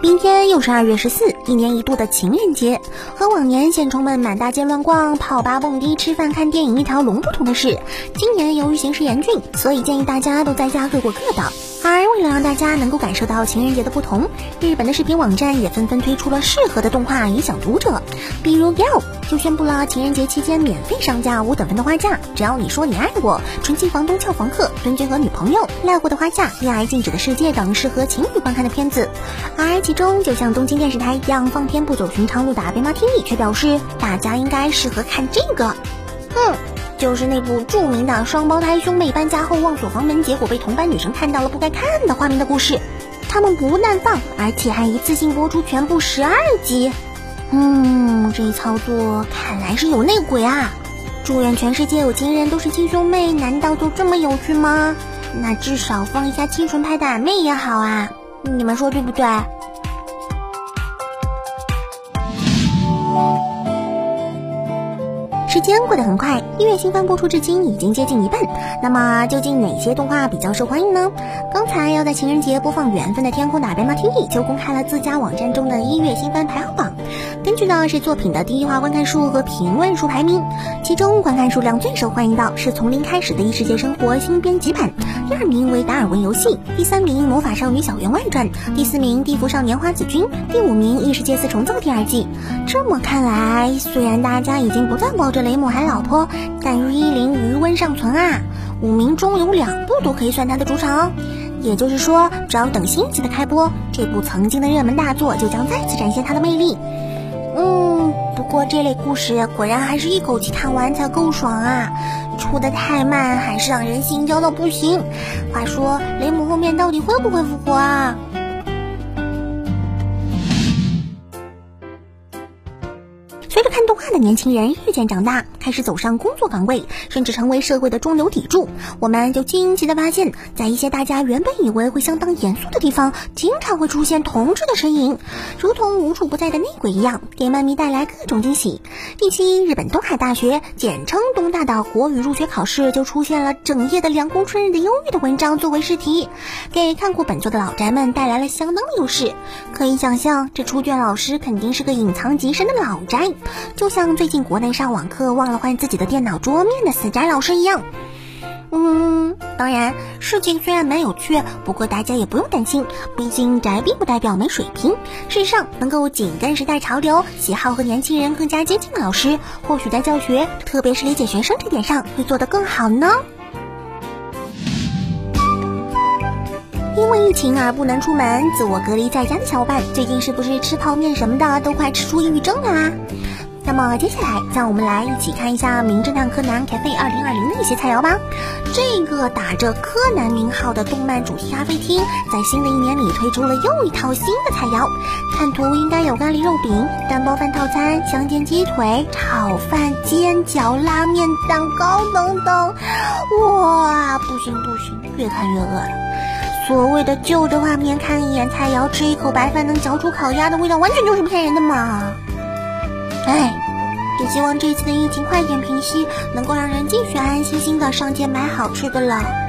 明天又是二月十四，一年一度的情人节。和往年线虫们满大街乱逛、泡吧、蹦迪、吃饭、看电影一条龙不同的是，今年由于形势严峻，所以建议大家都在家各过各的。而为了让大家能够感受到情人节的不同，日本的视频网站也纷纷推出了适合的动画影响读者。比如 Gal 就宣布了情人节期间免费上架五等分的花架，只要你说你爱我、纯情房东俏房客、尊君和女朋友、赖过的花架、恋爱禁止的世界等适合情侣观看的片子。而其中就像东京电视台一样放片不走寻常路的阿贝玛 TV 却表示，大家应该适合看这个。哼。就是那部著名的双胞胎兄妹搬家后忘锁房门，结果被同班女生看到了不该看的画面的故事。他们不但放，而且还一次性播出全部十二集。嗯，这一操作看来是有内鬼啊！祝愿全世界有情人都是亲兄妹，难道就这么有趣吗？那至少放一下清纯派的俺妹也好啊！你们说对不对？时间过得很快，一月新番播出至今已经接近一半。那么究竟哪些动画比较受欢迎呢？刚才要在情人节播放《缘分的天空》的白马 TV 就公开了自家网站中的一月新番排行榜。根据呢是作品的第一话观看数和评论数排名，其中观看数量最受欢迎的是《从零开始的异世界生活》新编辑版，第二名为《达尔文游戏》，第三名《魔法少女小圆外传》，第四名《地府少年花子君》，第五名《异世界四重奏》第二季。这么看来，虽然大家已经不再抱着雷姆还老婆，但玉依林余温尚存啊！五名中有两部都可以算他的主场，也就是说，只要等新集的开播，这部曾经的热门大作就将再次展现它的魅力。嗯，不过这类故事果然还是一口气看完才够爽啊！出的太慢，还是让人心焦到不行。话说，雷姆后面到底会不会复活啊？随着看动画的年轻人日渐长大，开始走上工作岗位，甚至成为社会的中流砥柱，我们就惊奇的发现，在一些大家原本以为会相当严肃的地方，经常会出现同志的身影，如同无处不在的内鬼一样，给漫迷带来各种惊喜。一期日本东海大学（简称东大）的国语入学考试就出现了整夜的凉宫春日的忧郁的文章作为试题，给看过本作的老宅们带来了相当的优势。可以想象，这出卷老师肯定是个隐藏极深的老宅。就像最近国内上网课忘了换自己的电脑桌面的死宅老师一样，嗯，当然事情虽然蛮有趣，不过大家也不用担心，毕竟宅并不代表没水平。事实上，能够紧跟时代潮流、喜好和年轻人更加接近的老师，或许在教学，特别是理解学生这点上，会做得更好呢。因为疫情而不能出门，自我隔离在家的小伙伴，最近是不是吃泡面什么的都快吃出抑郁症了啊？那么接下来，让我们来一起看一下《名侦探柯南：咖啡二零二零》的一些菜肴吧。这个打着柯南名号的动漫主题咖啡厅，在新的一年里推出了又一套新的菜肴。看图应该有咖喱肉饼、蛋包饭套餐、香煎鸡腿、炒饭、煎饺、拉面、蛋糕等等。哇，不行不行，越看越饿。所谓的旧的画面，看一眼菜肴，吃一口白饭能嚼出烤鸭的味道，完全就是骗人的嘛！哎，也希望这次的疫情快点平息，能够让人继续安安心心的上街买好吃的了。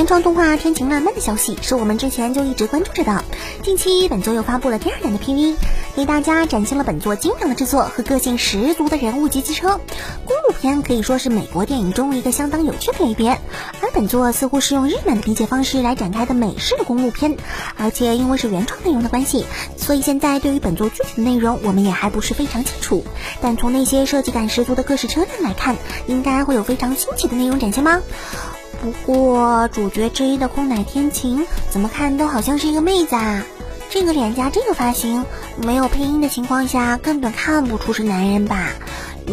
原创动画《天晴烂漫》的消息是我们之前就一直关注着的，近期本作又发布了第二弹的 PV。给大家展现了本作精良的制作和个性十足的人物及机车。公路片可以说是美国电影中一个相当有趣的类别，而本作似乎是用日本的理解方式来展开的美式的公路片，而且因为是原创内容的关系，所以现在对于本作具体的内容我们也还不是非常清楚。但从那些设计感十足的各式车辆来看，应该会有非常新奇的内容展现吗？不过主角之一的空乃天晴怎么看都好像是一个妹子啊。这个脸颊，这个发型，没有配音的情况下，根本看不出是男人吧？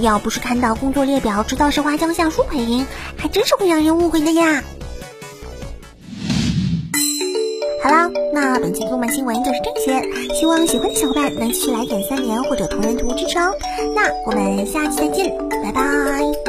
要不是看到工作列表知道是花江夏树配音，还真是会让人误会的呀。好啦，那本期动漫新闻就是这些，希望喜欢的小伙伴能继续来点三连或者同人图支持哦。那我们下期再见，拜拜。